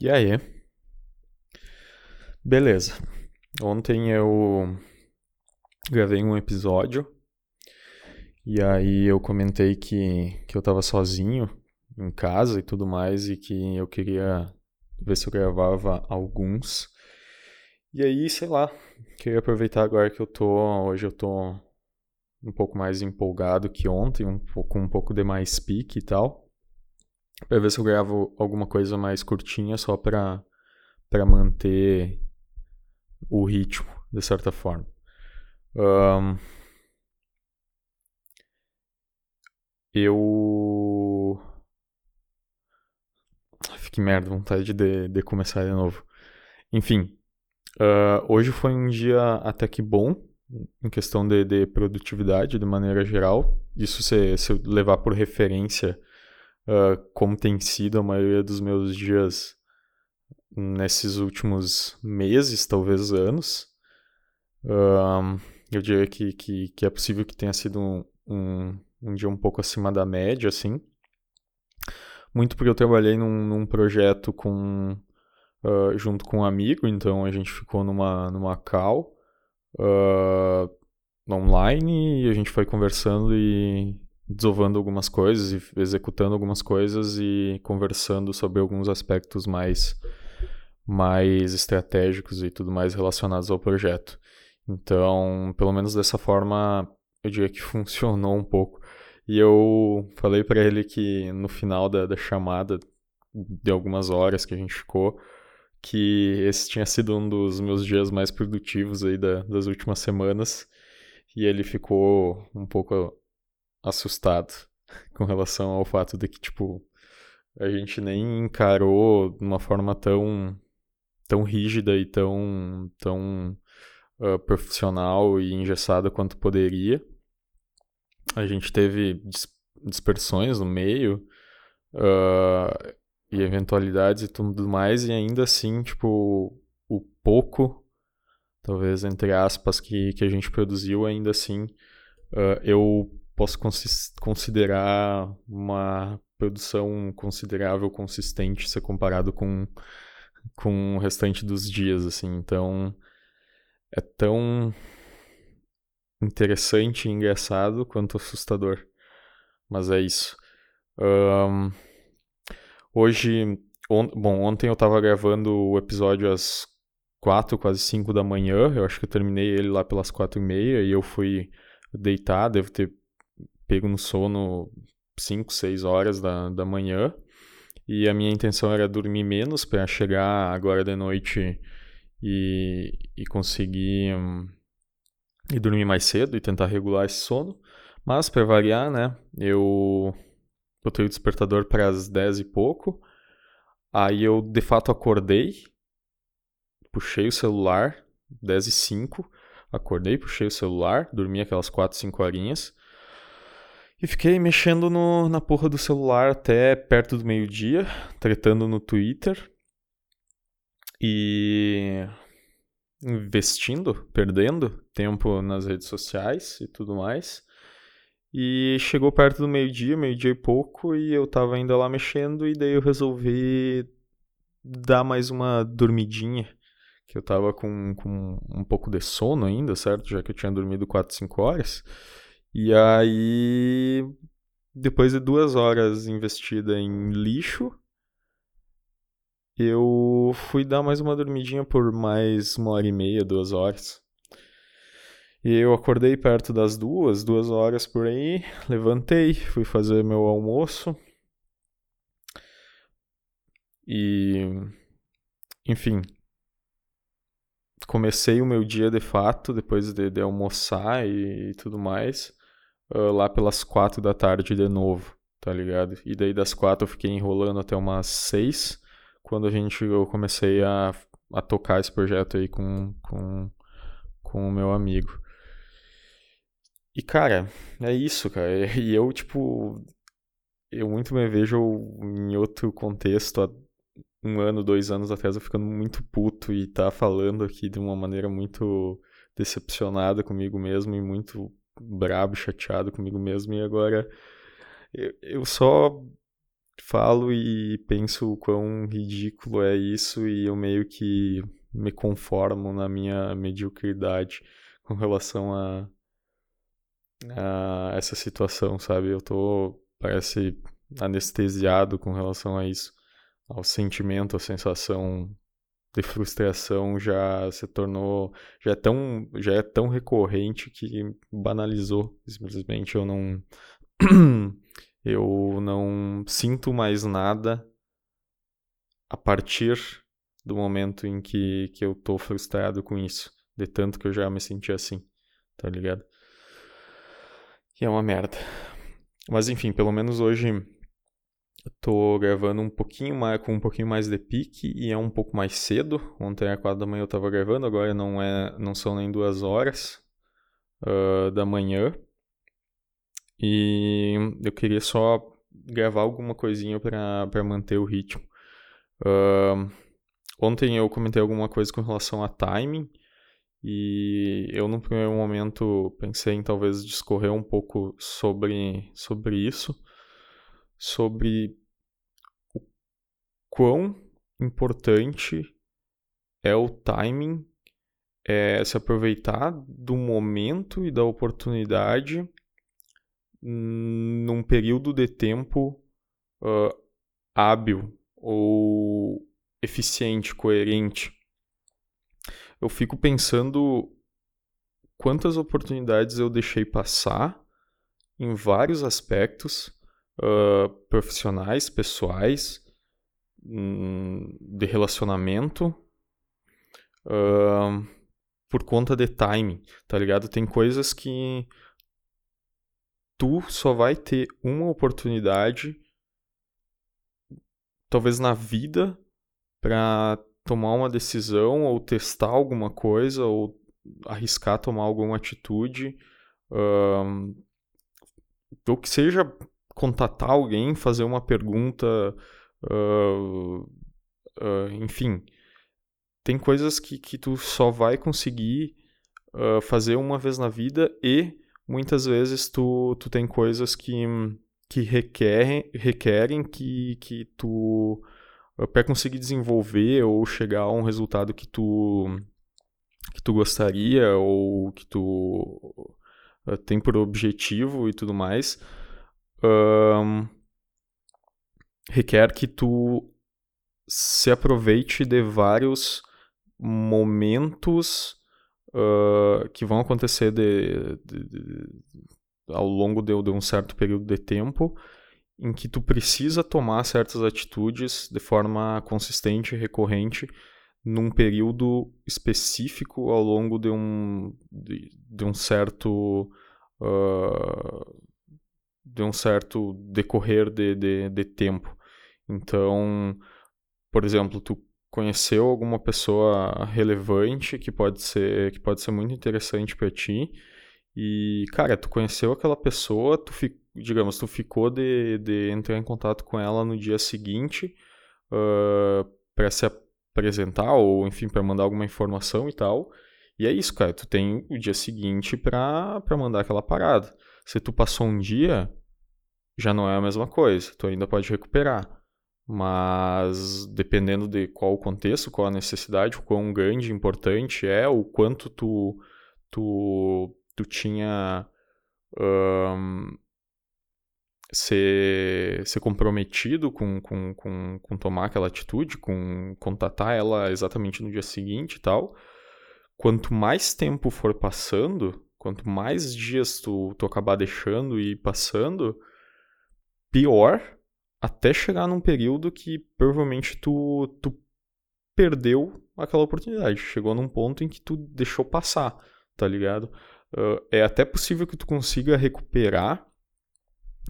E aí? Beleza. Ontem eu gravei um episódio e aí eu comentei que, que eu tava sozinho em casa e tudo mais e que eu queria ver se eu gravava alguns. E aí, sei lá, queria aproveitar agora que eu tô. Hoje eu tô um pouco mais empolgado que ontem, um, com um pouco de mais pique e tal para ver se eu gravo alguma coisa mais curtinha só para para manter o ritmo de certa forma. Um, eu que merda, vontade de, de começar de novo. Enfim, uh, hoje foi um dia até que bom em questão de, de produtividade de maneira geral. Isso se, se levar por referência uh, como tem sido a maioria dos meus dias nesses últimos meses, talvez anos. Uh, eu diria que, que, que, é possível que tenha sido um, um, um, dia um pouco acima da média, assim. Muito porque eu trabalhei num, num projeto com, uh, junto com um amigo, então a gente ficou numa, numa call uh, online e a gente foi conversando e, desovando algumas coisas e executando algumas coisas e conversando sobre alguns aspectos mais mais estratégicos e tudo mais relacionados ao projeto. Então, pelo menos dessa forma, eu diria que funcionou um pouco. E eu falei para ele que no final da, da chamada, de algumas horas que a gente ficou, que esse tinha sido um dos meus dias mais produtivos aí da, das últimas semanas. E ele ficou um pouco assustado com relação ao fato de que, tipo, a gente nem encarou de uma forma tão, tão rígida e tão, tão uh, profissional e engessada quanto poderia. A gente teve dis dispersões no meio uh, e eventualidades e tudo mais, e ainda assim, tipo, o pouco, talvez entre aspas, que, que a gente produziu, ainda assim, uh, eu posso considerar uma produção considerável, consistente, se comparado com, com o restante dos dias, assim. Então, é tão interessante e engraçado quanto assustador. Mas é isso. Um, hoje, on, bom, ontem eu estava gravando o episódio às quatro, quase cinco da manhã. Eu acho que eu terminei ele lá pelas quatro e meia e eu fui deitar, devo ter pego no sono 5, 6 horas da, da manhã. E a minha intenção era dormir menos para chegar agora de noite e, e conseguir um, e dormir mais cedo e tentar regular esse sono. Mas para variar, né, eu botei o despertador para as 10 e pouco. Aí eu de fato acordei, puxei o celular, 10 e 5, acordei, puxei o celular, dormi aquelas 4, 5 horinhas. E fiquei mexendo no, na porra do celular até perto do meio-dia, tretando no Twitter. E investindo, perdendo tempo nas redes sociais e tudo mais. E chegou perto do meio-dia, meio-dia e pouco, e eu tava ainda lá mexendo, e daí eu resolvi dar mais uma dormidinha, que eu tava com, com um pouco de sono ainda, certo? Já que eu tinha dormido 4, 5 horas. E aí, depois de duas horas investida em lixo, eu fui dar mais uma dormidinha por mais uma hora e meia, duas horas. E eu acordei perto das duas, duas horas por aí, levantei, fui fazer meu almoço. E. Enfim. Comecei o meu dia de fato, depois de, de almoçar e, e tudo mais uh, lá pelas quatro da tarde de novo, tá ligado? E daí das quatro eu fiquei enrolando até umas seis, quando a gente, eu comecei a, a tocar esse projeto aí com, com, com o meu amigo. E, cara, é isso, cara. E eu, tipo, eu muito me vejo em outro contexto, há um ano, dois anos atrás, eu ficando muito puto e tá falando aqui de uma maneira muito decepcionada comigo mesmo e muito brabo, chateado comigo mesmo, e agora eu, eu só falo e penso o quão ridículo é isso e eu meio que me conformo na minha mediocridade com relação a, a essa situação, sabe? Eu tô, parece, anestesiado com relação a isso. Ao sentimento, a sensação de frustração já se tornou, já é tão, já é tão recorrente que banalizou. Simplesmente eu não eu não sinto mais nada a partir do momento em que, que eu tô frustrado com isso. De tanto que eu já me senti assim, tá ligado? E é uma merda. Mas enfim, pelo menos hoje tô gravando um pouquinho mais, com um pouquinho mais de pique e é um pouco mais cedo. Ontem às quatro da manhã eu tava gravando, agora não, é, não são nem duas horas uh, da manhã. E eu queria só gravar alguma coisinha para manter o ritmo. Uh, ontem eu comentei alguma coisa com relação a timing. E eu, no primeiro momento, pensei em talvez discorrer um pouco sobre, sobre isso, sobre o quão importante é o timing, é se aproveitar do momento e da oportunidade num período de tempo uh, hábil ou eficiente, coerente. Eu fico pensando quantas oportunidades eu deixei passar em vários aspectos uh, profissionais, pessoais, um, de relacionamento, uh, por conta de timing, tá ligado? Tem coisas que tu só vai ter uma oportunidade, talvez na vida, para tomar uma decisão ou testar alguma coisa ou arriscar tomar alguma atitude, um, ou que seja contatar alguém, fazer uma pergunta, uh, uh, enfim, tem coisas que, que tu só vai conseguir uh, fazer uma vez na vida e muitas vezes tu, tu tem coisas que, que requerem, requerem que, que tu, para conseguir desenvolver ou chegar a um resultado que tu, que tu gostaria ou que tu tem por objetivo e tudo mais, um, requer que tu se aproveite de vários momentos uh, que vão acontecer de, de, de, ao longo de, um certo período de tempo em que tu precisa tomar certas atitudes de forma consistente e recorrente num período específico ao longo de um, de um certo uh, de um certo decorrer de, de, de tempo. Então, por exemplo, tu conheceu alguma pessoa relevante que pode ser que pode ser muito interessante para ti e cara tu conheceu aquela pessoa tu fi, digamos tu ficou de, de entrar em contato com ela no dia seguinte uh, para se apresentar ou enfim para mandar alguma informação e tal e é isso cara tu tem o dia seguinte para para mandar aquela parada se tu passou um dia já não é a mesma coisa tu ainda pode recuperar. Mas dependendo de qual o contexto, qual a necessidade, o quão grande, importante é, o quanto tu, tu, tu tinha um, ser, ser comprometido com, com, com, com tomar aquela atitude, com contatar ela exatamente no dia seguinte e tal, quanto mais tempo for passando, quanto mais dias tu, tu acabar deixando e passando, pior até chegar num período que provavelmente tu, tu perdeu aquela oportunidade. Chegou num ponto em que tu deixou passar, tá ligado? Uh, é até possível que tu consiga recuperar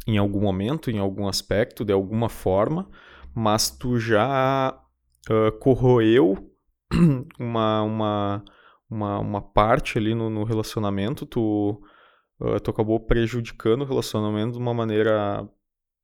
em algum momento, em algum aspecto, de alguma forma, mas tu já uh, corroeu uma, uma, uma, uma, parte ali no, no relacionamento, tu, uh, tu acabou prejudicando o relacionamento de uma maneira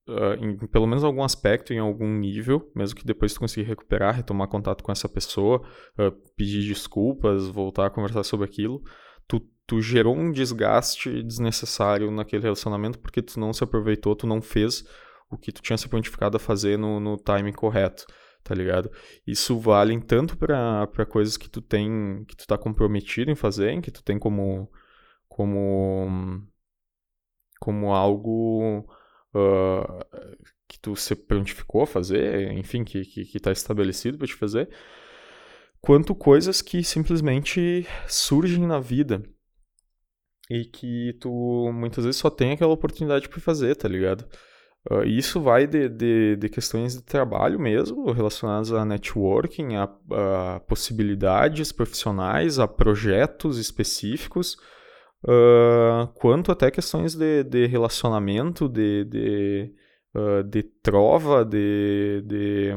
uh, em pelo menos algum aspecto, em algum nível, mesmo que depois tu conseguir recuperar, retomar contato com essa pessoa, uh, pedir desculpas, voltar a conversar sobre aquilo, tu, tu gerou um desgaste desnecessário naquele relacionamento porque tu não se aproveitou, tu não fez o que tu tinha se prontificado a fazer no, no timing correto, tá ligado? Isso vale tanto para coisas que tu tem, que tu tá comprometido em fazer, em que tu tem como, como, como algo uh, que tu se prontificou a fazer, enfim, que, que, que tá estabelecido para te fazer, quanto coisas que simplesmente surgem na vida e que tu muitas vezes só tem aquela oportunidade para fazer, tá ligado? Uh, isso vai de, de, de, questões de trabalho mesmo, relacionadas a networking, a, a possibilidades profissionais, a projetos específicos, uh, quanto até questões de, de relacionamento, de, de, uh, de trova, de, de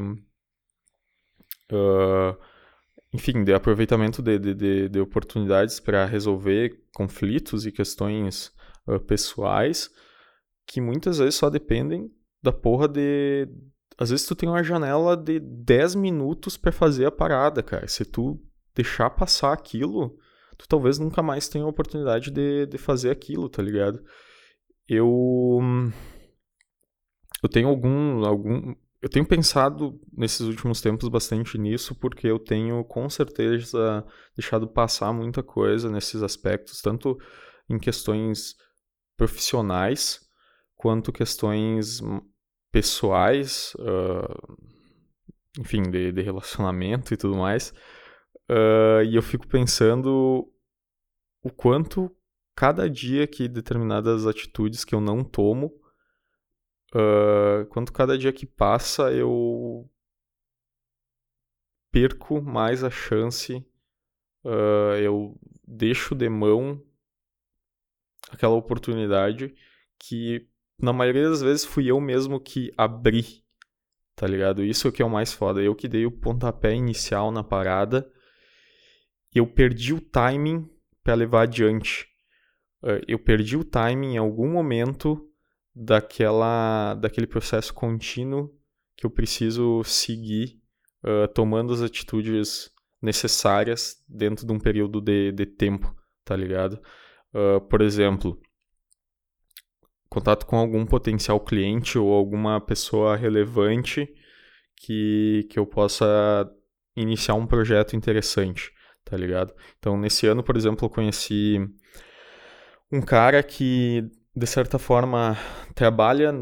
enfim, de aproveitamento de, de, de, de oportunidades para resolver conflitos e questões uh, pessoais que muitas vezes só dependem da porra de. Às vezes tu tem uma janela de 10 minutos para fazer a parada, cara. Se tu deixar passar aquilo, tu talvez nunca mais tenha a oportunidade de, de fazer aquilo, tá ligado? Eu. Eu tenho algum, algum eu tenho pensado nesses últimos tempos bastante nisso, porque eu tenho com certeza deixado passar muita coisa nesses aspectos, tanto em questões profissionais quanto questões pessoais, uh, enfim, de, de, relacionamento e tudo mais. Uh, e eu fico pensando o quanto cada dia que determinadas atitudes que eu não tomo uh, quanto cada dia que passa eu perco mais a chance, uh, eu deixo de mão aquela oportunidade que na maioria das vezes fui eu mesmo que abri, tá ligado? Isso é o que é o mais foda. Eu que dei o pontapé inicial na parada eu perdi o timing para levar adiante. Uh, eu perdi o timing em algum momento daquela, daquele processo contínuo que eu preciso seguir, uh, tomando as atitudes necessárias dentro de um período de, de tempo, tá ligado? Uh, por exemplo, contato com algum potencial cliente ou alguma pessoa relevante que, que eu possa iniciar um projeto interessante, tá ligado? Então, nesse ano, por exemplo, eu conheci um cara que de certa forma, trabalha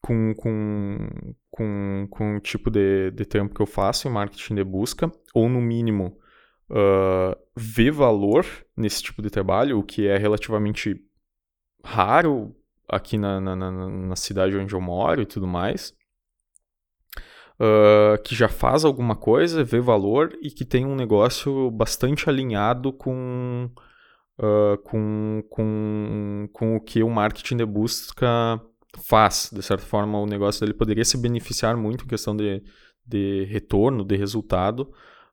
com, com, com, com o tipo de, de trampo que eu faço em marketing de busca, ou no mínimo uh, vê valor nesse tipo de trabalho, o que é relativamente raro aqui na, na, na, na cidade onde eu moro e tudo mais. Uh, que já faz alguma coisa, vê valor e que tem um negócio bastante alinhado com uh, com, com, com o que o marketing de busca faz. De certa forma, o negócio dele poderia se beneficiar muito em questão de, de retorno, de resultado,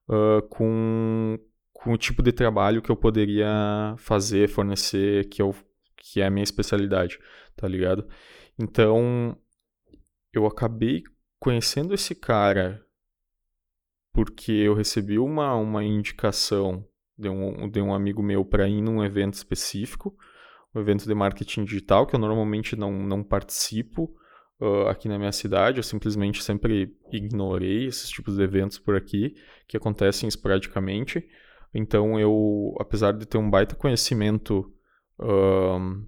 uh, com, com o tipo de trabalho que eu poderia fazer, fornecer, que, eu, que é a minha especialidade, tá ligado? Então, eu acabei conhecendo esse cara porque eu recebi uma, uma indicação de um, de um amigo meu para ir num evento específico, um evento de marketing digital, que eu normalmente não, não participo uh, aqui na minha cidade, eu simplesmente sempre ignorei esses tipos de eventos por aqui, que acontecem esporadicamente. Então eu, apesar de ter um baita conhecimento uh,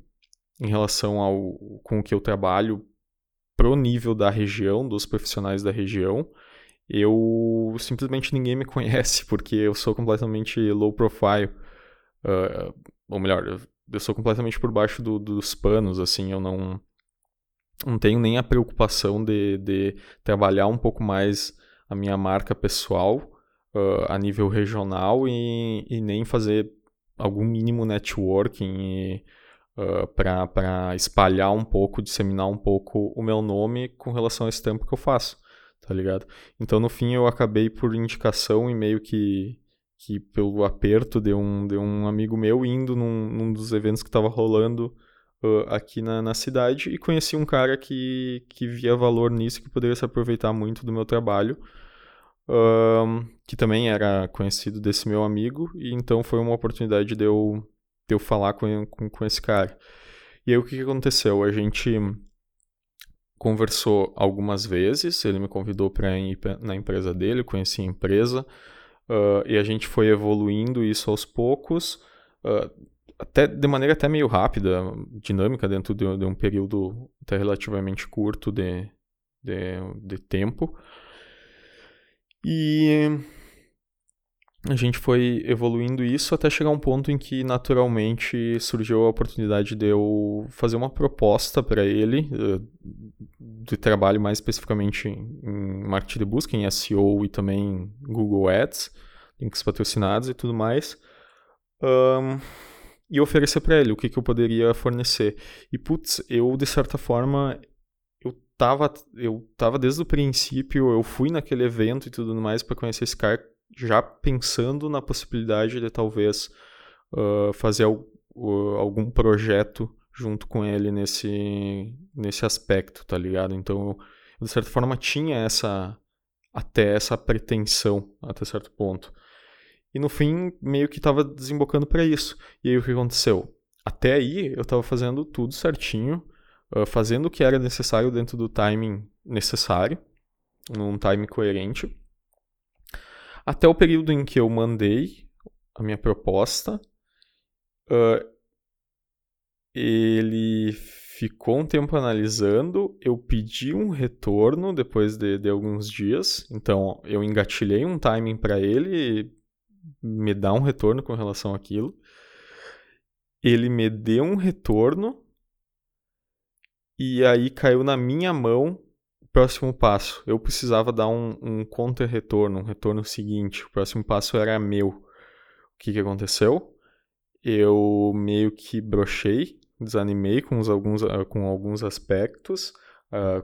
em relação ao com o que eu trabalho pro nível da região, dos profissionais da região, eu simplesmente ninguém me conhece porque eu sou completamente low profile. Uh, ou melhor, eu, sou completamente por baixo do, dos panos, assim, eu não, não tenho nem a preocupação de, de trabalhar um pouco mais a minha marca pessoal uh, a nível regional e, e, nem fazer algum mínimo networking uh, para espalhar um pouco, disseminar um pouco o meu nome com relação a esse tempo que eu faço tá ligado? Então no fim eu acabei por indicação e meio que, que pelo aperto de um, de um amigo meu indo num, num dos eventos que estava rolando uh, aqui na, na cidade e conheci um cara que, que via valor nisso, que poderia se aproveitar muito do meu trabalho. Uh, que também era conhecido desse meu amigo, e então foi uma oportunidade de eu, eu falar com, com, com esse cara. E aí o que, que aconteceu? A gente conversou algumas vezes, ele me convidou para ir na empresa dele, conheci a empresa, uh, e a gente foi evoluindo isso aos poucos, uh, até de maneira até meio rápida, dinâmica, dentro de, de um período até relativamente curto de, de, de tempo. E a gente foi evoluindo isso até chegar um ponto em que naturalmente surgiu a oportunidade de eu fazer uma proposta para ele eh, de trabalho mais especificamente em marketing de busca, em SEO e também Google Ads, links patrocinados e tudo mais. Um, e oferecer para ele o que, que eu poderia fornecer. E putz, eu de certa forma tava eu tava desde o princípio, eu fui naquele evento e tudo mais para conhecer esse cara já pensando na possibilidade de talvez uh, fazer al algum projeto junto com ele nesse, nesse aspecto, tá ligado? Então, eu, de certa forma, tinha essa até essa pretensão, até certo ponto. E no fim, meio que estava desembocando para isso. E aí o que aconteceu? Até aí, eu estava fazendo tudo certinho, uh, fazendo o que era necessário dentro do timing necessário, num time coerente. Até o período em que eu mandei a minha proposta, uh, ele ficou um tempo analisando, eu pedi um retorno depois de, de alguns dias, então eu engatilhei um timing para ele me dar um retorno com relação àquilo. Ele me deu um retorno e aí caiu na minha mão próximo passo. Eu precisava dar um, um contra-retorno, um retorno seguinte. O próximo passo era meu. O que, que aconteceu? Eu meio que brochei, desanimei com, os, alguns, ah, com alguns aspectos, uh,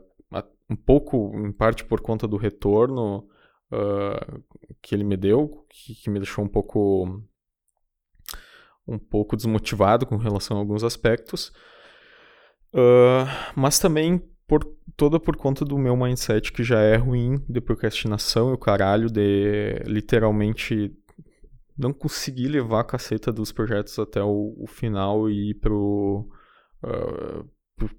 um pouco, em parte por conta do retorno uh, que ele me deu, que, que, me deixou um pouco um pouco desmotivado com relação a alguns aspectos, uh, mas também por toda por conta do meu mindset que já é ruim de procrastinação e o caralho de literalmente não conseguir levar a caceta dos projetos até o, o final e ir pro, uh, pro,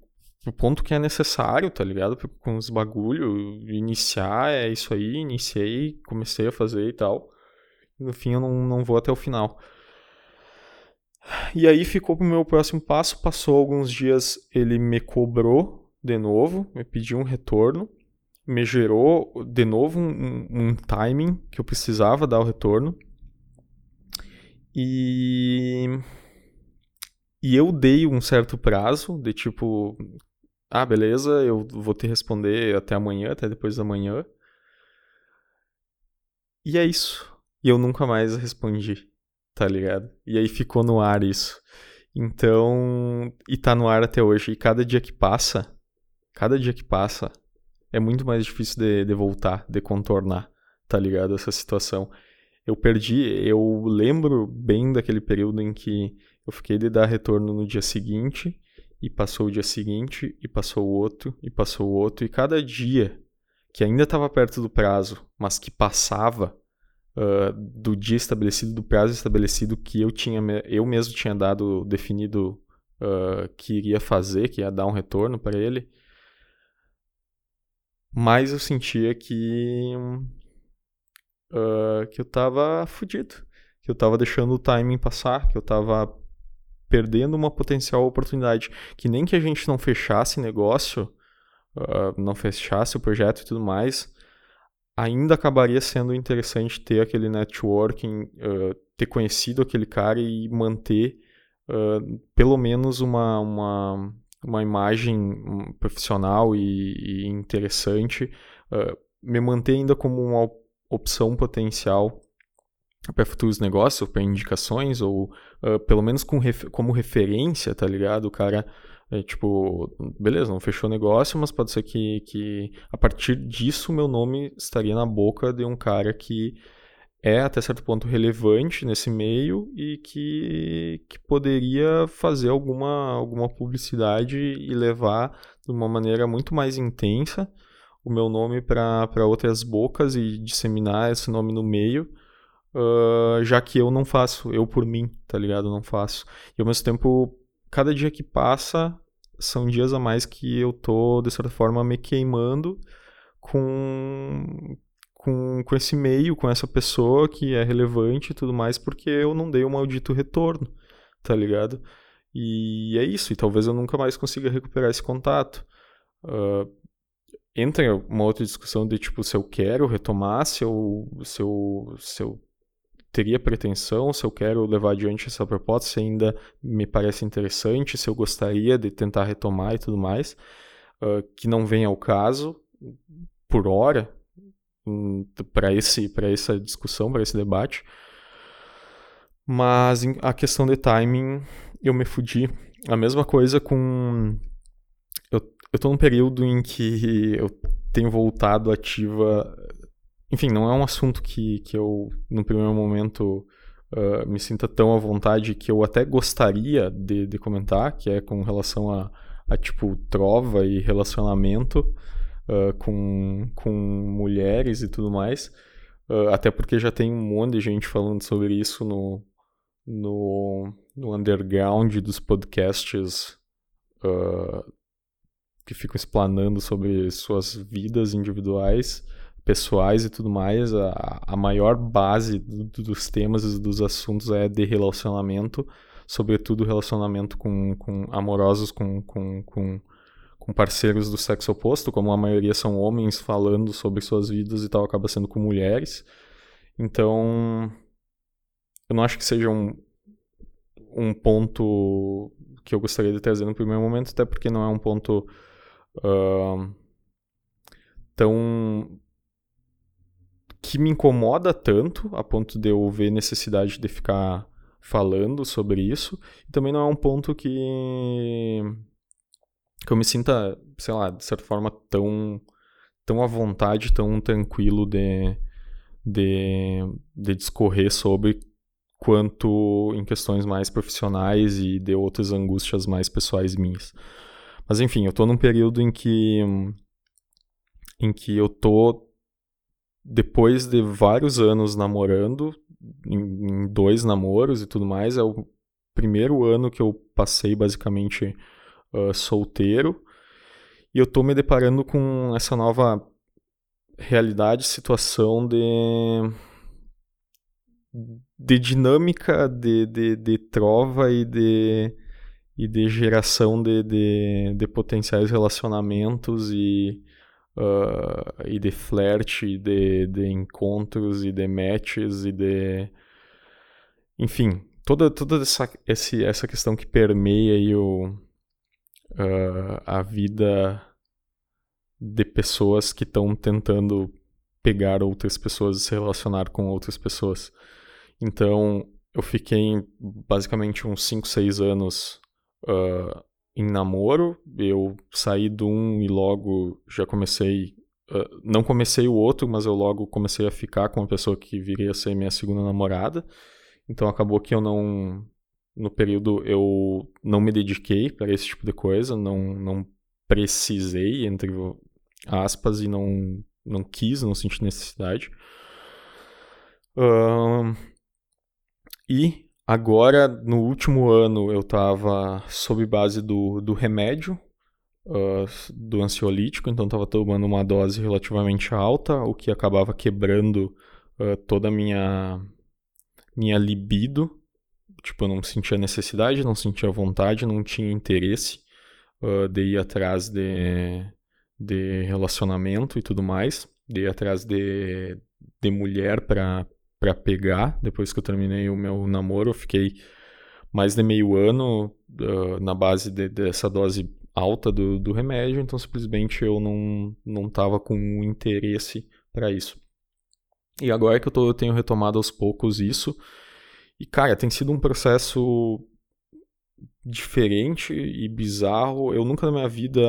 pro, ponto que é necessário, tá ligado? Com os bagulho, iniciar, é isso aí, iniciei, comecei a fazer e tal. No fim eu não, não vou até o final. E aí ficou pro meu próximo passo, passou alguns dias, ele me cobrou de novo, me pediu um retorno, me gerou de novo um, um timing que eu precisava dar o retorno. E e eu dei um certo prazo de tipo, ah, beleza, eu vou te responder até amanhã, até depois da manhã. E é isso. E eu nunca mais respondi, tá ligado? E aí ficou no ar isso. Então, e tá no ar até hoje. E cada dia que passa, cada dia que passa é muito mais difícil de, de voltar, de contornar, tá ligado? Essa situação. Eu perdi, eu lembro bem daquele período em que eu fiquei de dar retorno no dia seguinte, e passou o dia seguinte, e passou o outro, e passou o outro, e cada dia que ainda estava perto do prazo, mas que passava uh, do dia estabelecido, do prazo estabelecido que eu tinha, eu mesmo tinha dado, definido uh, que iria fazer, que ia dar um retorno para ele, mais eu sentia que uh, que eu tava fudido, que eu tava deixando o timing passar, que eu tava perdendo uma potencial oportunidade, que nem que a gente não fechasse negócio, uh, não fechasse o projeto e tudo mais, ainda acabaria sendo interessante ter aquele networking, uh, ter conhecido aquele cara e manter uh, pelo menos uma, uma, uma imagem profissional e, e interessante, uh, me manter ainda como uma opção potencial para futuros negócios, para indicações, ou uh, pelo menos com ref como referência, tá ligado? O cara, é, tipo, beleza, não fechou negócio, mas pode ser que, que a partir disso meu nome estaria na boca de um cara que é até certo ponto relevante nesse meio e que, que poderia fazer alguma, alguma publicidade e levar de uma maneira muito mais intensa o meu nome para outras bocas e disseminar esse nome no meio, uh, já que eu não faço, eu por mim, tá ligado? Não faço. E ao mesmo tempo, cada dia que passa, são dias a mais que eu tô, de certa forma, me queimando com, com, com esse meio, com essa pessoa que é relevante e tudo mais, porque eu não dei o maldito retorno, tá ligado? E é isso, e talvez eu nunca mais consiga recuperar esse contato. Uh, entra uma outra discussão de tipo se eu quero retomar, se eu, se eu, se eu teria pretensão, se eu quero levar adiante essa proposta, se ainda me parece interessante, se eu gostaria de tentar retomar e tudo mais, uh, que não vem ao caso por hora para esse para essa discussão, para esse debate. Mas a questão de timing, eu me fudi. A mesma coisa com eu eu tô num período em que eu tenho voltado ativa enfim, não é um assunto que, que eu, no primeiro momento, uh, me sinta tão à vontade que eu até gostaria de, de comentar, que é com relação a, a tipo, trova e relacionamento uh, com, com mulheres e tudo mais. Uh, até porque já tem um monte de gente falando sobre isso no, no, no underground dos podcasts que ficam explanando sobre suas vidas individuais pessoais e tudo mais, a, a maior base do, dos temas e dos assuntos é de relacionamento, sobretudo relacionamento com, com amorosos com, com, com, com parceiros do sexo oposto, como a maioria são homens falando sobre suas vidas e tal, acaba sendo com mulheres. Então, eu não acho que seja um, um ponto que eu gostaria de trazer no primeiro momento, até porque não é um ponto uh, tão que me incomoda tanto a ponto de eu ver necessidade de ficar falando sobre isso. E também não é um ponto que que eu me sinta, sei lá, de certa forma tão tão à vontade, tão tranquilo de de, de discorrer sobre quanto em questões mais profissionais e de outras angústias mais pessoais minhas. Mas enfim, eu tô num período em que em que eu tô depois de vários anos namorando, em, em, dois namoros e tudo mais, é o primeiro ano que eu passei basicamente uh, solteiro. E eu tô me deparando com essa nova realidade, situação de. de dinâmica, de, de, de trova e de. e de geração de, de, de potenciais relacionamentos e uh, e de flerte, de, de encontros e de matches e de. Enfim, toda, toda essa, esse, essa questão que permeia aí o, uh, a vida de pessoas que estão tentando pegar outras pessoas e se relacionar com outras pessoas. Então, eu fiquei basicamente uns 5, 6 anos uh, em namoro, eu saí de um e logo já comecei. Uh, não comecei o outro, mas eu logo comecei a ficar com a pessoa que viria a ser minha segunda namorada. Então acabou que eu não. No período eu não me dediquei para esse tipo de coisa, não, não precisei, entre aspas, e não, não quis, não senti necessidade. Uh, e Agora, no último ano, eu estava sob base do, do remédio, uh, do ansiolítico, então estava tomando uma dose relativamente alta, o que acabava quebrando uh, toda a minha, minha libido. Tipo, eu não sentia necessidade, não sentia vontade, não tinha interesse uh, de ir atrás de, de relacionamento e tudo mais, de ir atrás de, de mulher para para pegar. Depois que eu terminei o meu namoro, eu fiquei mais de meio ano uh, na base de, dessa dose alta do, do remédio, então simplesmente eu não, não tava com interesse para isso. E agora que eu, tô, eu tenho retomado aos poucos isso, e cara, tem sido um processo diferente e bizarro. Eu nunca na minha vida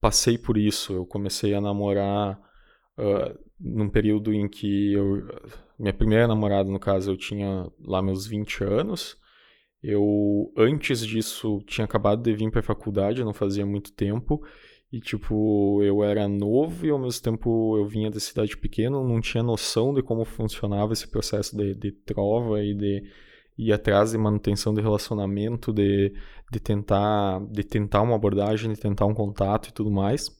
passei por isso. Eu comecei a namorar uh, num período em que eu minha primeira namorada, no caso, eu tinha lá meus 20 anos. Eu, antes disso, tinha acabado de vir para a faculdade, não fazia muito tempo. E, tipo, eu era novo e, ao mesmo tempo, eu vinha da cidade pequena, não tinha noção de como funcionava esse processo de, de trova e de, ir atrás de manutenção de relacionamento, de, de, tentar, de tentar uma abordagem, de tentar um contato e tudo mais.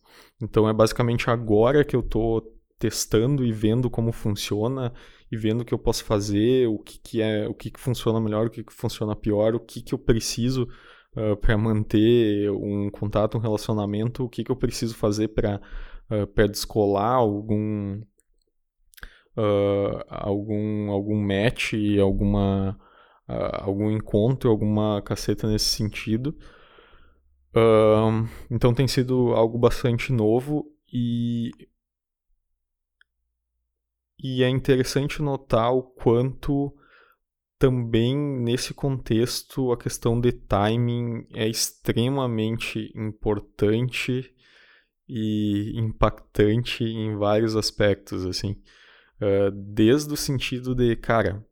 Então é basicamente agora que eu estou testando e vendo como funciona e vendo o que eu posso fazer, o que, que é, o que, que funciona melhor, o que, que funciona pior, o que, que eu preciso uh, para manter um contato, um relacionamento, o que, que eu preciso fazer para uh, para descolar algum uh, algum algum match, alguma uh, algum encontro, alguma caceta nesse sentido. Então tem sido algo bastante novo e e é interessante notar o quanto também nesse contexto a questão de timing é extremamente importante e impactante em vários aspectos, assim. Uh, desde o sentido de, cara,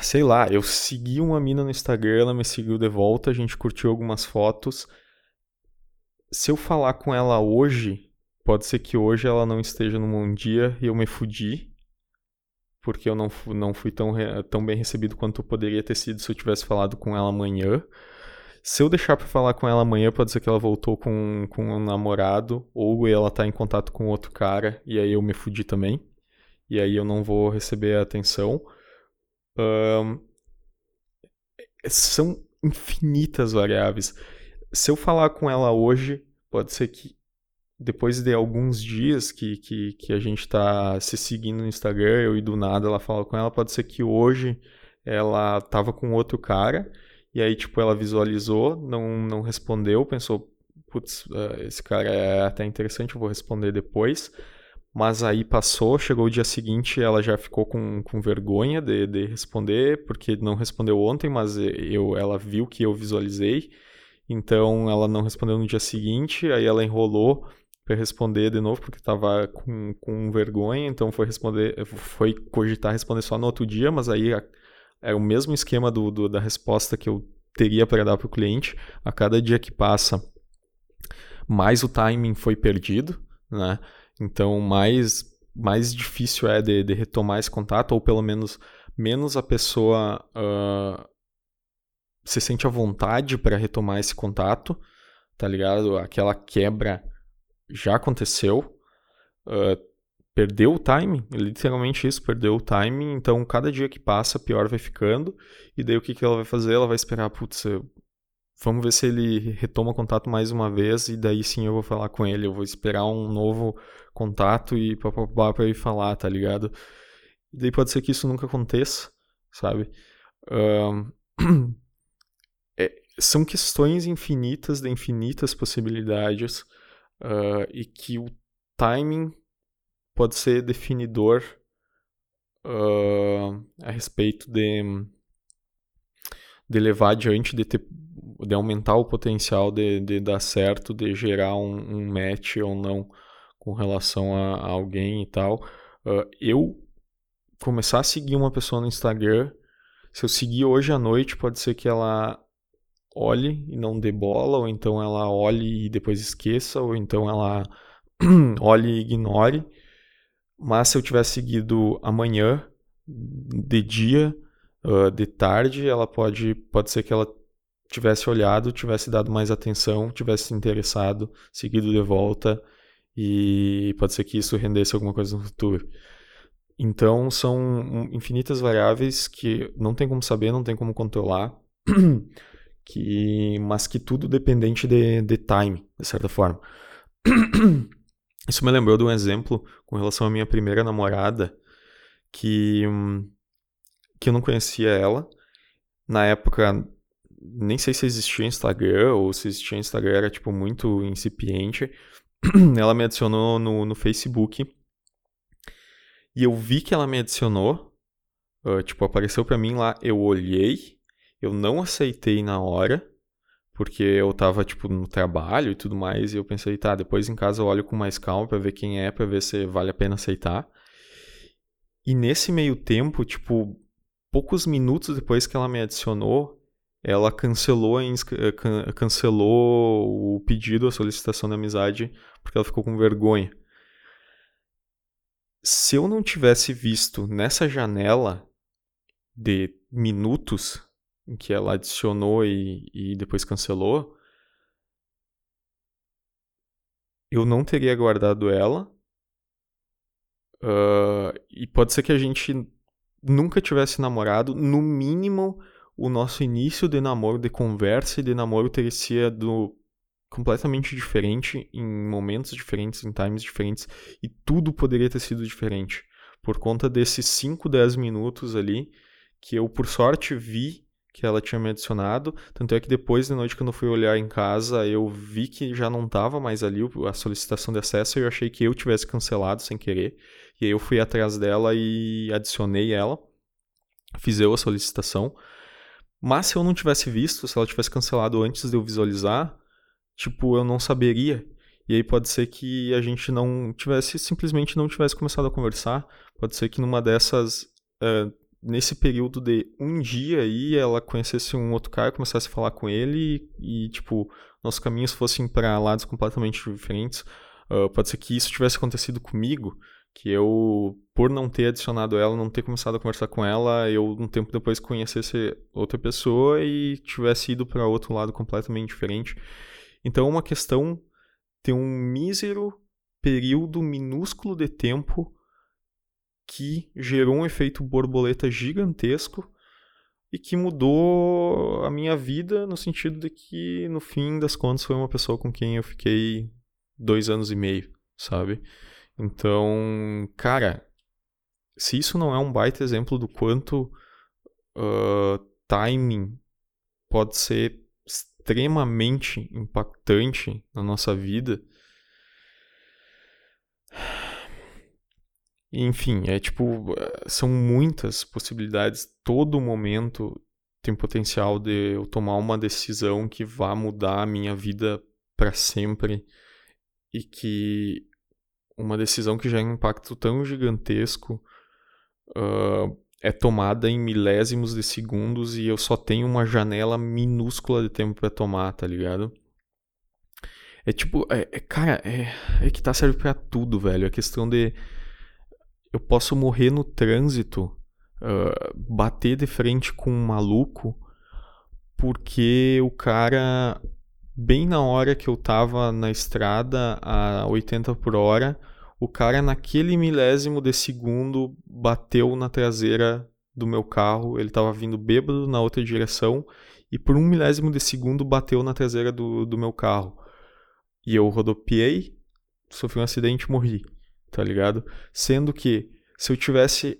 sei lá, eu segui uma mina no Instagram, ela me seguiu de volta, a gente curtiu algumas fotos. Se eu falar com ela hoje, pode ser que hoje ela não esteja num bom dia e eu me fudi, porque eu não, não fui tão, tão bem recebido quanto poderia ter sido se eu tivesse falado com ela amanhã. Se eu deixar pra falar com ela amanhã, pode ser que ela voltou com, com um namorado, ou ela tá em contato com outro cara, e aí eu me fudi também. E aí eu não vou receber a atenção. Um, são infinitas variáveis. Se eu falar com ela hoje, pode ser que depois de alguns dias que, que, que a gente está se seguindo no Instagram, eu e do nada ela fala com ela, pode ser que hoje ela tava com outro cara, e aí, tipo, ela visualizou, não, não respondeu, pensou, putz, uh, esse cara é até interessante, eu vou responder depois. Mas aí passou, chegou o dia seguinte, ela já ficou com, com vergonha de, de responder, porque não respondeu ontem, mas eu, ela viu que eu visualizei. Então ela não respondeu no dia seguinte, aí ela enrolou para responder de novo, porque estava com, com vergonha, então foi responder, foi cogitar responder só no outro dia, mas aí é o mesmo esquema do, do da resposta que eu teria para dar para o cliente. A cada dia que passa, mais o timing foi perdido, né? Então, mais, mais difícil é de, de retomar esse contato, ou pelo menos menos a pessoa uh, se sente à vontade para retomar esse contato, tá ligado? Aquela quebra já aconteceu. Uh, perdeu o timing, literalmente isso, perdeu o timing, então cada dia que passa pior vai ficando, e daí o que, que ela vai fazer? Ela vai esperar, putz, vamos ver se ele retoma contato mais uma vez, e daí sim eu vou falar com ele, eu vou esperar um novo contato e papapá pra ele falar, tá ligado? E daí pode ser que isso nunca aconteça, sabe? é, são questões infinitas de infinitas possibilidades uh, e que o timing pode ser definidor uh, a respeito de, de levar adiante, de, ter, de aumentar o potencial de, de dar certo, de gerar um, um match ou não com relação a, a alguém e tal. Uh, eu começar a seguir uma pessoa no Instagram, se eu seguir hoje à noite, pode ser que ela olhe e não dê bola, ou então ela olhe e depois esqueça, ou então ela olhe e ignore. Mas se eu tivesse seguido amanhã, de dia, uh, de tarde, ela pode, pode ser que ela tivesse olhado, tivesse dado mais atenção, tivesse se interessado, seguido de volta e pode ser que isso rendesse alguma coisa no futuro. Então são infinitas variáveis que não tem como saber, não tem como controlar, que, mas que tudo dependente de, de time, de certa forma. Isso me lembrou de um exemplo com relação à minha primeira namorada, que, que eu não conhecia ela. Na época, nem sei se existia Instagram ou se existia Instagram, era tipo muito incipiente. ela me adicionou no, no Facebook. E eu vi que ela me adicionou. Uh, tipo, apareceu pra mim lá, eu olhei, eu não aceitei na hora porque eu tava, tipo, no trabalho e tudo mais, e eu pensei, tá, depois em casa eu olho com mais calma para ver quem é, para ver se vale a pena aceitar. E nesse meio tempo, tipo, poucos minutos depois que ela me adicionou, ela cancelou, eh, cancelou o pedido, a solicitação de amizade, porque ela ficou com vergonha. Se eu não tivesse visto nessa janela de minutos em que ela adicionou e, e depois cancelou, eu não teria guardado ela. Uh, e pode ser que a gente nunca tivesse namorado. No mínimo, o nosso início de namoro, de conversa e de namoro teria sido completamente diferente, em momentos diferentes, em times diferentes, e tudo poderia ter sido diferente. Por conta desses 5, 10 minutos ali, que eu, por sorte, vi que ela tinha me adicionado. Tanto é que depois de noite, quando eu fui olhar em casa, eu vi que já não estava mais ali a solicitação de acesso e eu achei que eu tivesse cancelado sem querer. E aí eu fui atrás dela e adicionei ela. Fiz eu a solicitação. Mas se eu não tivesse visto, se ela tivesse cancelado antes de eu visualizar, tipo, eu não saberia. E aí pode ser que a gente não tivesse, simplesmente não tivesse começado a conversar. Pode ser que numa dessas, uh, nesse período de um dia aí, ela conhecesse um outro cara, começasse a falar com ele e, tipo, nossos caminhos fossem para lados completamente diferentes. Uh, pode ser que isso tivesse acontecido comigo, que eu, por não ter adicionado ela, não ter começado a conversar com ela, eu um tempo depois conhecesse outra pessoa e tivesse ido para outro lado completamente diferente. Então, é uma questão ter um mísero período minúsculo de tempo que gerou um efeito borboleta gigantesco e que mudou a minha vida no sentido de que, no fim das contas, foi uma pessoa com quem eu fiquei dois anos e meio, sabe? Então, cara, se isso não é um baita exemplo do quanto uh, timing pode ser extremamente impactante na nossa vida. Enfim, é tipo, são muitas possibilidades. Todo momento tem potencial de eu tomar uma decisão que vá mudar a minha vida para sempre e que uma decisão que já é um impacto tão gigantesco uh, é tomada em milésimos de segundos e eu só tenho uma janela minúscula de tempo para tomar, tá ligado? É tipo, é, é, cara, é, é que tá serve para tudo, velho. A questão de eu posso morrer no trânsito, uh, bater de frente com um maluco, porque o cara, bem na hora que eu tava na estrada a 80 por hora, o cara naquele milésimo de segundo bateu na traseira do meu carro, ele estava vindo bêbado na outra direção e por um milésimo de segundo bateu na traseira do, do meu carro. E eu rodopiei, sofri um acidente e morri, tá ligado? Sendo que se eu tivesse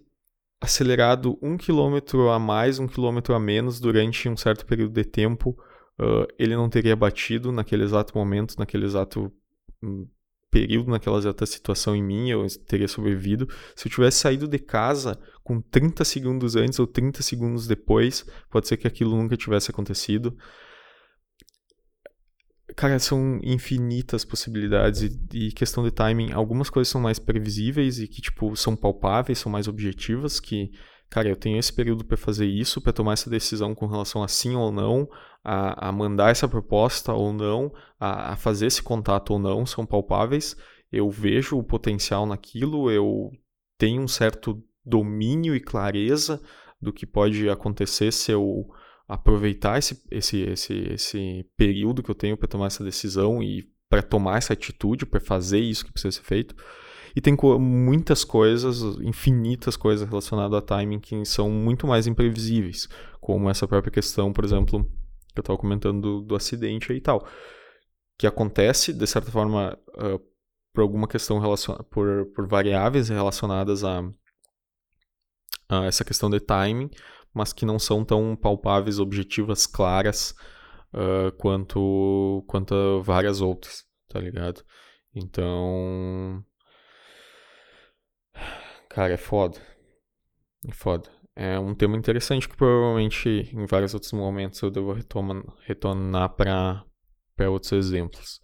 acelerado um quilômetro a mais, um quilômetro a menos durante um certo período de tempo, uh, ele não teria batido naquele exato momento, naquele exato hum, período naquela exata situação em mim, eu teria sobrevivido. Se eu tivesse saído de casa com 30 segundos antes ou 30 segundos depois, pode ser que aquilo nunca tivesse acontecido. Cara, são infinitas possibilidades e, e, questão de timing. Algumas coisas são mais previsíveis e que, tipo, são palpáveis, são mais objetivas, que cara, eu tenho esse período para fazer isso, para tomar essa decisão com relação a sim ou não, a, a mandar essa proposta ou não, a, a, fazer esse contato ou não, são palpáveis. Eu vejo o potencial naquilo, eu tenho um certo domínio e clareza do que pode acontecer se eu aproveitar esse, esse, esse, esse período que eu tenho para tomar essa decisão e para tomar essa atitude, para fazer isso que precisa ser feito. E tem muitas coisas, infinitas coisas relacionadas a timing que são muito mais imprevisíveis, como essa própria questão, por exemplo, que eu estava comentando do, do, acidente e tal, que acontece, de certa forma, uh, por alguma questão relacionada, por, por variáveis relacionadas a, a essa questão de timing, mas que não são tão palpáveis, objetivas, claras uh, quanto, quanto várias outras, tá ligado? Então, Cara, é foda. É foda. É um tema interessante que provavelmente em vários outros momentos eu devo retoma, retornar para outros exemplos.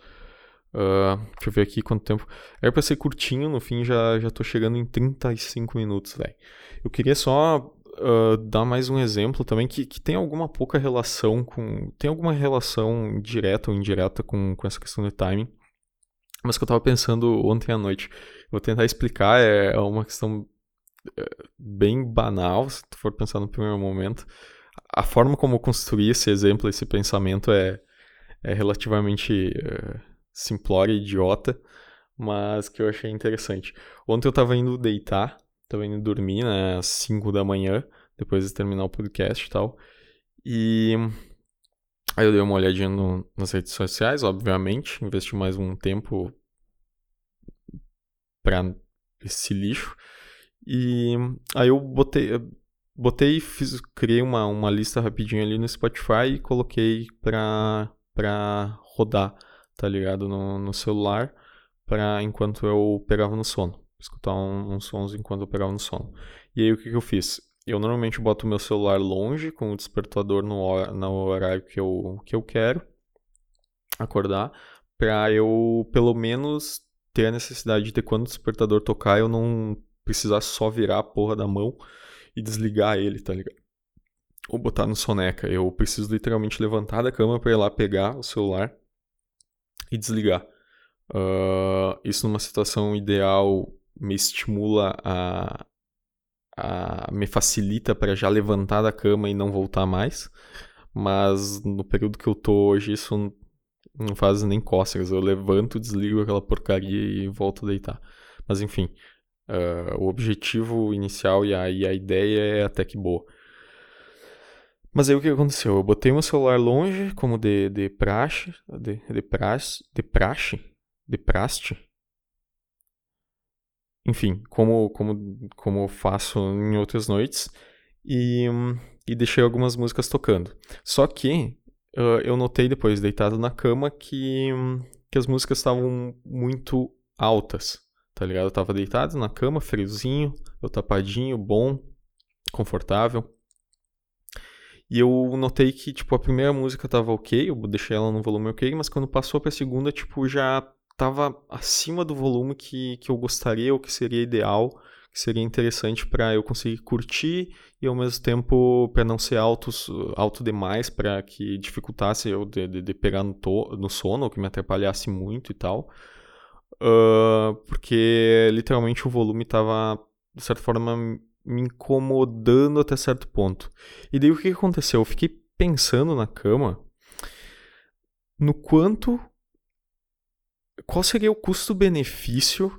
Uh, deixa eu ver aqui quanto tempo. Era pra ser curtinho, no fim já, já tô chegando em 35 minutos, velho. Eu queria só uh, dar mais um exemplo também que, que tem alguma pouca relação com. Tem alguma relação direta ou indireta com, com essa questão de timing. Mas que eu tava pensando ontem à noite. Vou tentar explicar, é, é uma questão bem banal, se tu for pensar no primeiro momento. A forma como eu construí esse exemplo, esse pensamento é, é relativamente uh, simplória e idiota, mas que eu achei interessante. Ontem eu tava indo deitar, tava indo dormir, né, às 5 da manhã, depois de terminar o podcast e tal, e aí eu dei uma olhadinha no, nas redes sociais, obviamente, investi mais um tempo pra esse lixo, e aí eu botei, botei fiz, criei uma, uma lista rapidinho ali no Spotify e coloquei pra, pra rodar, tá ligado? No, no celular, pra, enquanto eu pegava no sono. Escutar um, uns sons enquanto eu pegava no sono. E aí o que, que eu fiz? Eu normalmente boto o meu celular longe, com o despertador no, no horário que eu, que eu quero acordar, pra eu pelo menos ter a necessidade de quando o despertador tocar eu não precisar só virar a porra da mão e desligar ele, tá ligado? Ou botar no soneca. Eu preciso literalmente levantar da cama para ir lá pegar o celular e desligar. Uh, isso numa situação ideal me estimula a, a me facilita para já levantar da cama e não voltar mais. Mas no período que eu tô hoje, isso não faz nem cócegas. Eu levanto, desligo aquela porcaria e volto a deitar. Mas enfim, Uh, o objetivo inicial e a, e a ideia é até que boa. Mas aí o que aconteceu? Eu botei meu celular longe, como de, de praxe, de, de praxe, de praxe, de praste. Enfim, como, como, como eu faço em outras noites, e, e deixei algumas músicas tocando. Só que uh, eu notei depois, deitado na cama, que, que as músicas estavam muito altas tá ligado? Eu tava deitado na cama, friozinho, eu tapadinho, bom, confortável. E eu notei que, tipo, a primeira música tava ok, eu deixei ela no volume ok, mas quando passou pra segunda, tipo, já tava acima do volume que, que eu gostaria ou que seria ideal, que seria interessante para eu conseguir curtir e ao mesmo tempo para não ser alto, alto demais, para que dificultasse eu de, de, de pegar no, to, no sono, ou que me atrapalhasse muito e tal. Uh, porque literalmente o volume estava, de certa forma, me incomodando até certo ponto. E daí o que aconteceu? Eu fiquei pensando na cama no quanto. Qual seria o custo-benefício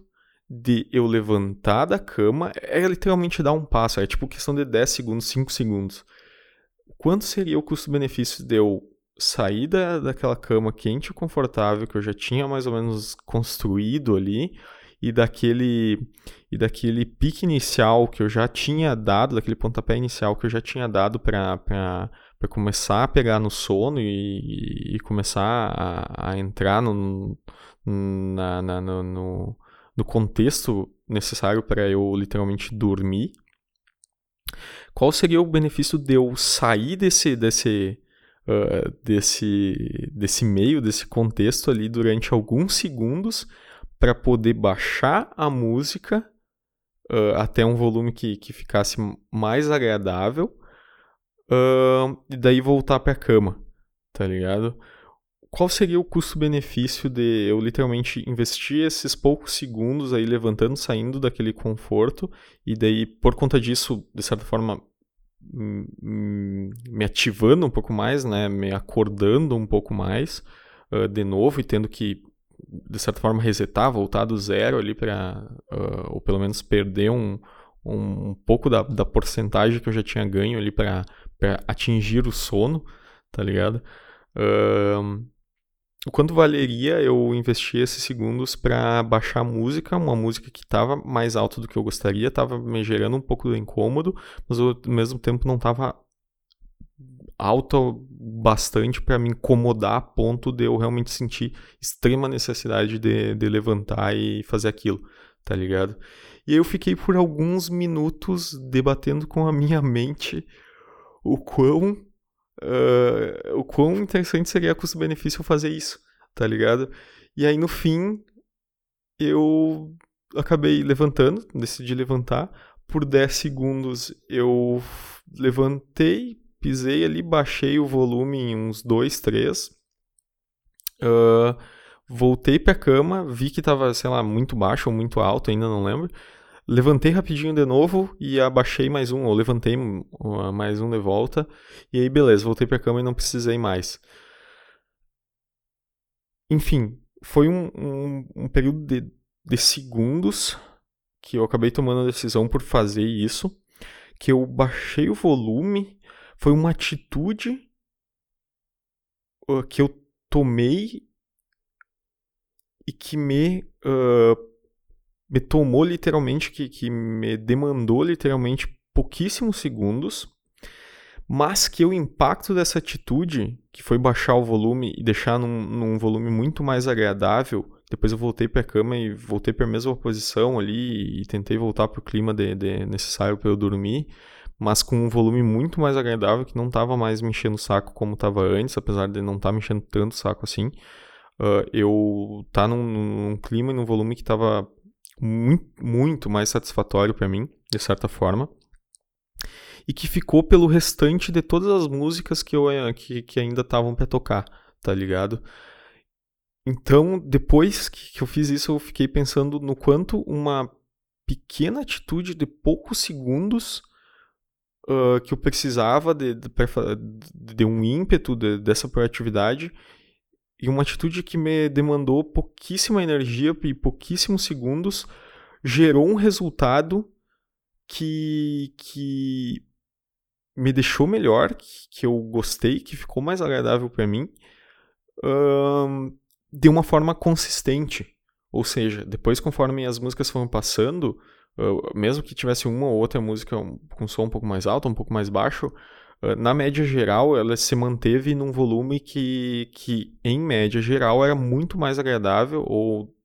de eu levantar da cama? É literalmente dar um passo, é tipo questão de 10 segundos, 5 segundos. Quanto seria o custo-benefício de eu sair da, daquela cama quente e confortável que eu já tinha mais ou menos construído ali e daquele e daquele pique inicial que eu já tinha dado, daquele pontapé inicial que eu já tinha dado para começar a pegar no sono e, e começar a, a, entrar no, na, na, no, no, no contexto necessário para eu literalmente dormir. Qual seria o benefício de eu sair desse, desse, uh, desse, desse meio, desse contexto ali durante alguns segundos para poder baixar a música uh, até um volume que, que ficasse mais agradável uh, e daí voltar para a cama, tá ligado? Qual seria o custo-benefício de eu literalmente investir esses poucos segundos aí levantando, saindo daquele conforto e daí por conta disso, de certa forma, me ativando um pouco mais, né, me acordando um pouco mais uh, de novo e tendo que de certa forma resetar, voltar do zero ali para uh, ou pelo menos perder um, um, pouco da, da porcentagem que eu já tinha ganho ali para atingir o sono, tá ligado? Uh, o quanto valeria eu investir esses segundos para baixar a música, uma música que estava mais alta do que eu gostaria, estava me gerando um pouco de incômodo, mas ao mesmo tempo não estava alta bastante para me incomodar a ponto de eu realmente sentir extrema necessidade de, de levantar e fazer aquilo, tá ligado? E eu fiquei por alguns minutos debatendo com a minha mente o quão uh, o quão interessante seria a custo-benefício fazer isso, tá ligado? E aí no fim eu acabei levantando, decidi levantar. Por 10 segundos eu levantei, pisei ali, baixei o volume em uns 2, 3. Uh, voltei pra cama, vi que tava, sei lá, muito baixo ou muito alto, ainda não lembro. Levantei rapidinho de novo e abaixei mais um, ou levantei mais um de volta, e aí beleza, voltei pra cama e não precisei mais. Enfim, foi um, um, um período de, de segundos que eu acabei tomando a decisão por fazer isso, que eu baixei o volume, foi uma atitude uh, que eu tomei e que me, uh, me tomou literalmente, que, que me demandou literalmente pouquíssimos segundos, mas que o impacto dessa atitude, que foi baixar o volume e deixar num, num volume muito mais agradável, depois eu voltei para a cama e voltei para a mesma posição ali e tentei voltar para o clima de, de necessário para eu dormir, mas com um volume muito mais agradável que não estava mais me enchendo o saco como estava antes, apesar de não estar tá me enchendo tanto o saco assim. Uh, eu tá num, num, clima e num volume que estava muito, muito mais satisfatório para mim, de certa forma. E que ficou pelo restante de todas as músicas que, eu, eh, que, que ainda estavam para tocar, tá ligado? Então, depois que eu fiz isso, eu fiquei pensando no quanto uma pequena atitude de poucos segundos uh, que eu precisava de, de, de um ímpeto de, dessa proatividade e uma atitude que me demandou pouquíssima energia e pouquíssimos segundos gerou um resultado que, que me deixou melhor, que, que eu gostei, que ficou mais agradável para mim de uma forma consistente. Ou seja, depois, conforme as músicas foram passando, uh, mesmo que tivesse uma ou outra música com som um pouco mais alto, um pouco mais baixo, na média geral ela se manteve num volume que, que, em média geral, era muito mais agradável, ou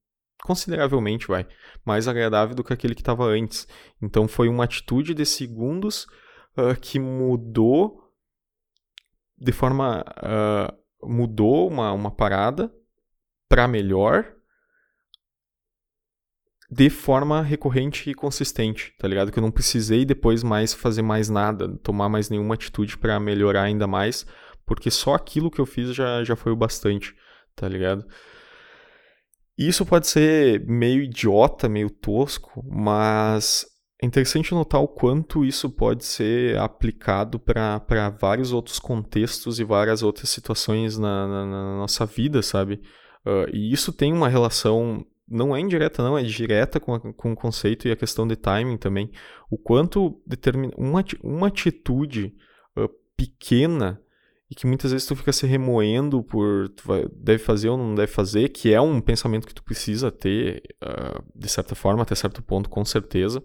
consideravelmente, vai, mais agradável do que aquele que estava antes. Então foi uma atitude de segundos uh, que mudou de forma. mudou uma, uma parada para melhor de forma recorrente e consistente, tá ligado? Que eu não precisei depois mais fazer mais nada, tomar mais nenhuma atitude para melhorar ainda mais, porque só aquilo que eu fiz já, já foi o bastante, tá ligado? Isso pode ser meio idiota, meio tosco, mas é interessante notar o quanto isso pode ser aplicado para vários outros contextos e várias outras situações na, na, na nossa vida, sabe? Uh, e isso tem uma relação, não é indireta, não, é direta com, a, com o conceito e a questão de timing também. O quanto determina uma, uma atitude uh, pequena e que muitas vezes tu fica se remoendo por tu vai, deve fazer ou não deve fazer, que é um pensamento que tu precisa ter, uh, de certa forma, até certo ponto, com certeza.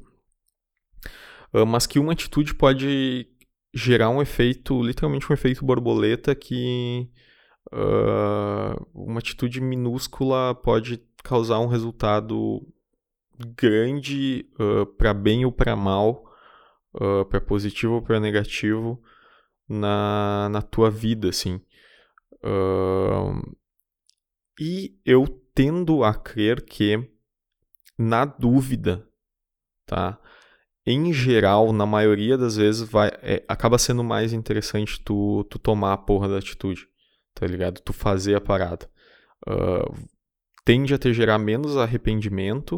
mas que uma atitude pode gerar um efeito, literalmente um efeito borboleta que uh, uma atitude minúscula pode causar um resultado grande uh, para bem ou para mal, uh, para positivo ou para negativo na, na tua vida, assim. Uh, e eu tendo a crer que, na dúvida, tá? Em geral, na maioria das vezes, vai, é, acaba sendo mais interessante tu, tu tomar a porra da atitude tá ligado? Tu fazer a parada. Uh, tende a te gerar menos arrependimento,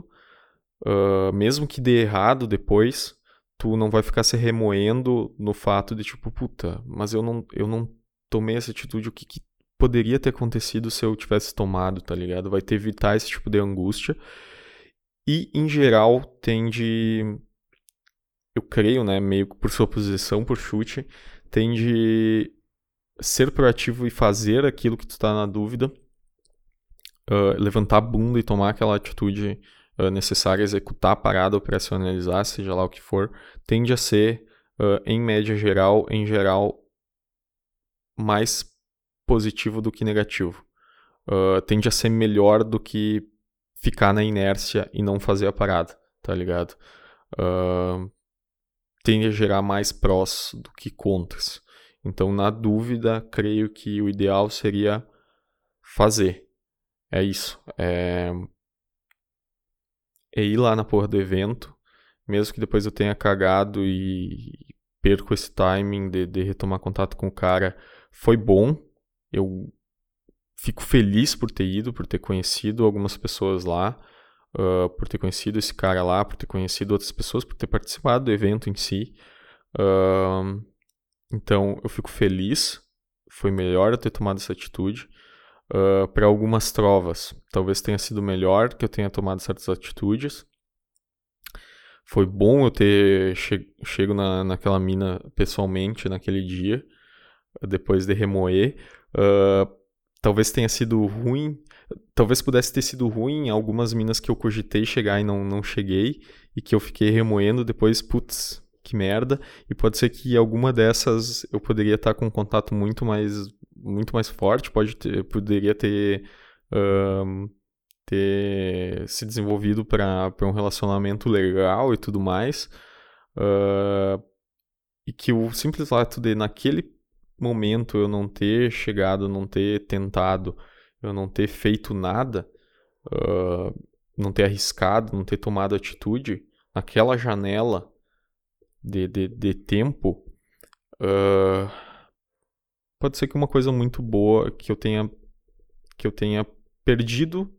uh, mesmo que dê errado depois, tu não vai ficar se remoendo no fato de tipo, puta, mas eu não, eu não tomei essa atitude, o que, que poderia ter acontecido se eu tivesse tomado, tá ligado? Vai te evitar esse tipo de angústia. E, em geral, tende. Eu creio, né? Meio por sua posição, por chute, tende ser proativo e fazer aquilo que tu está na dúvida, uh, levantar a bunda e tomar aquela atitude uh, necessária, executar a parada, operacionalizar, seja lá o que for, tende a ser, uh, em média geral, em geral, mais positivo do que negativo. tende a ser melhor do que ficar na inércia e não fazer a parada, tá ligado? tende a gerar mais prós do que contras. Então, na dúvida, creio que o ideal seria fazer. É isso. É, é ir lá na porra do evento, mesmo que depois eu tenha cagado e perco esse timing de, de retomar contato com o cara. Foi bom. Eu fico feliz por ter ido, por ter conhecido algumas pessoas lá. uh, por ter conhecido esse cara lá, por ter conhecido outras pessoas, por ter participado do evento em si. Uh, então eu fico feliz. Foi melhor eu ter tomado essa atitude. Uh, para algumas trovas, talvez tenha sido melhor que eu tenha tomado certas atitudes. Foi bom eu ter che chego na, naquela mina pessoalmente naquele dia, depois de remoer. Uh, talvez tenha sido ruim, talvez pudesse ter sido ruim algumas minas que eu cogitei chegar e não, não cheguei, e que eu fiquei remoendo depois, putz, que merda. E pode ser que alguma dessas eu poderia estar com um contato muito mais, muito mais forte, pode ter, poderia ter. Um, ter se desenvolvido para um relacionamento legal e tudo mais. Uh, e que o simples fato de, naquele momento, eu não ter chegado, não ter tentado, eu não ter feito nada, uh, não ter arriscado, não ter tomado atitude, naquela janela de, de, de tempo, uh, pode ser que uma coisa muito boa que eu tenha que eu tenha perdido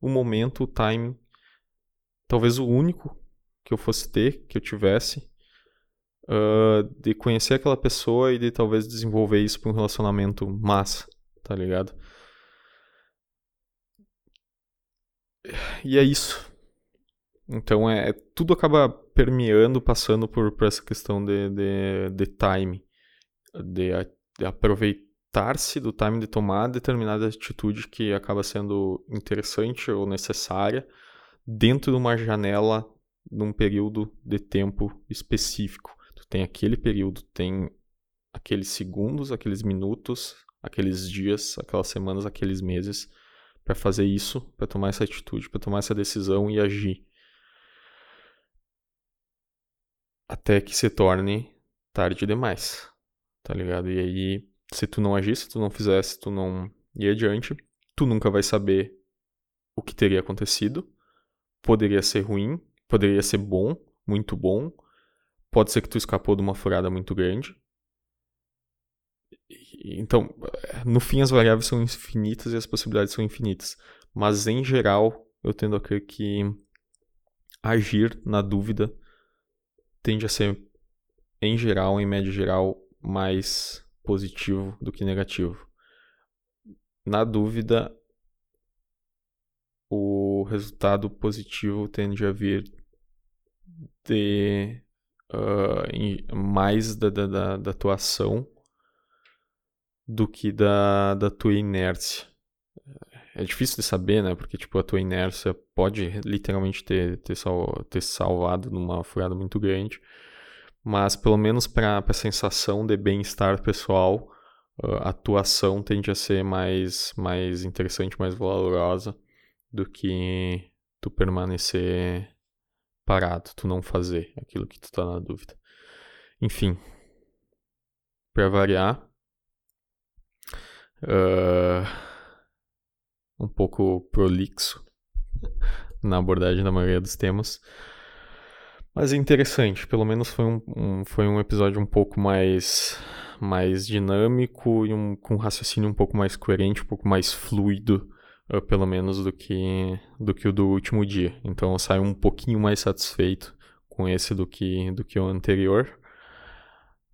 o momento, o timing, talvez o único que eu fosse ter, que eu tivesse, uh, de conhecer aquela pessoa e de talvez desenvolver isso para um relacionamento massa, tá ligado? E é isso. Então é, tudo acaba permeando, passando por, por essa questão de, de, de time, de, de aproveitar adaptar-se do time de tomar determinada atitude que acaba sendo interessante ou necessária dentro de uma janela num período de tempo específico. Tu tem aquele período, tem aqueles segundos, aqueles minutos, aqueles dias, aquelas semanas, aqueles meses para fazer isso, para tomar essa atitude, para tomar essa decisão e agir. Até que se torne tarde demais. Tá ligado? E aí se tu não agisse, se tu não fizesse, tu não ir adiante, tu nunca vai saber o que teria acontecido. Poderia ser ruim, poderia ser bom, muito bom. Pode ser que tu escapou de uma furada muito grande. Então, no fim, as variáveis são infinitas e as possibilidades são infinitas. Mas, em geral, eu tendo a crer que agir na dúvida tende a ser, em geral, em média geral, mais positivo do que negativo. Na dúvida, o resultado positivo tende a vir de uh, mais da, da, da tua ação do que da, da tua inércia. É difícil de saber, né? Porque tipo, a tua inércia pode literalmente ter, ter, sal, ter salvado numa furada muito grande mas pelo menos para a sensação de bem-estar pessoal, a atuação tende a ser mais, mais interessante, mais valorosa do que tu permanecer parado, tu não fazer aquilo que tu tá na dúvida. Enfim, para variar, uh, um pouco prolixo na abordagem da maioria dos temas. Mas é interessante, pelo menos foi um, um, foi um episódio um pouco mais, mais dinâmico e um, com um raciocínio um pouco mais coerente, um pouco mais fluido, uh, pelo menos, do que, do que o do último dia. Então eu saio um pouquinho mais satisfeito com esse do que, do que o anterior.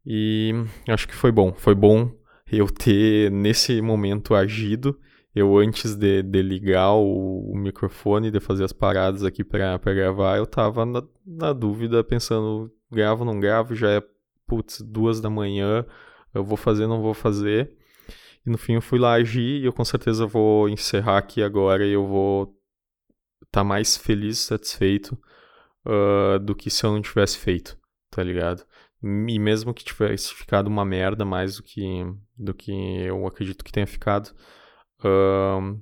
E acho que foi bom. Foi bom eu ter, nesse momento, agido eu antes de, de ligar o, o, microfone, de fazer as paradas aqui para gravar, eu tava na, na, dúvida, pensando, gravo, não gravo, já é, putz, duas da manhã, eu vou fazer, não vou fazer. E no fim eu fui lá agir e eu com certeza vou encerrar aqui agora e eu vou estar tá mais feliz satisfeito uh, do que se eu não tivesse feito, tá ligado? E mesmo que tivesse ficado uma merda mais do que, do que eu acredito que tenha ficado, uh,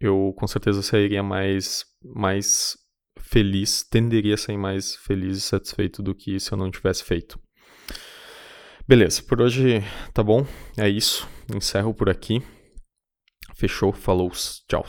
eu com certeza sairia mais, mais feliz, tenderia a sair mais feliz e satisfeito do que se eu não tivesse feito. Beleza, por hoje tá bom, é isso. Encerro por aqui. Fechou, falou, tchau.